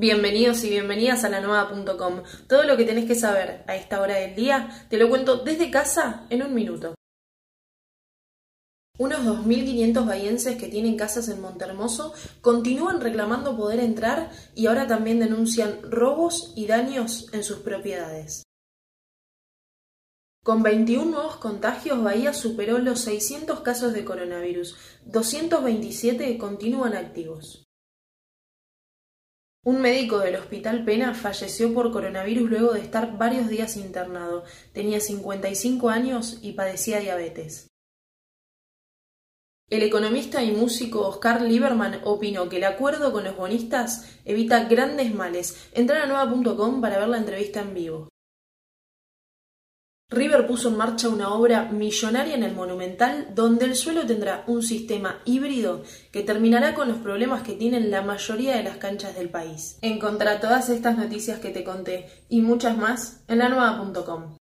Bienvenidos y bienvenidas a la nueva.com. Todo lo que tenés que saber a esta hora del día te lo cuento desde casa en un minuto. Unos 2.500 bahienses que tienen casas en Montermoso continúan reclamando poder entrar y ahora también denuncian robos y daños en sus propiedades. Con 21 nuevos contagios, Bahía superó los 600 casos de coronavirus. 227 continúan activos. Un médico del Hospital Pena falleció por coronavirus luego de estar varios días internado. Tenía 55 años y padecía diabetes. El economista y músico Oscar Lieberman opinó que el acuerdo con los bonistas evita grandes males. Entra a nueva.com para ver la entrevista en vivo. River puso en marcha una obra millonaria en el Monumental donde el suelo tendrá un sistema híbrido que terminará con los problemas que tienen la mayoría de las canchas del país. Encontrá todas estas noticias que te conté y muchas más en la nueva.com.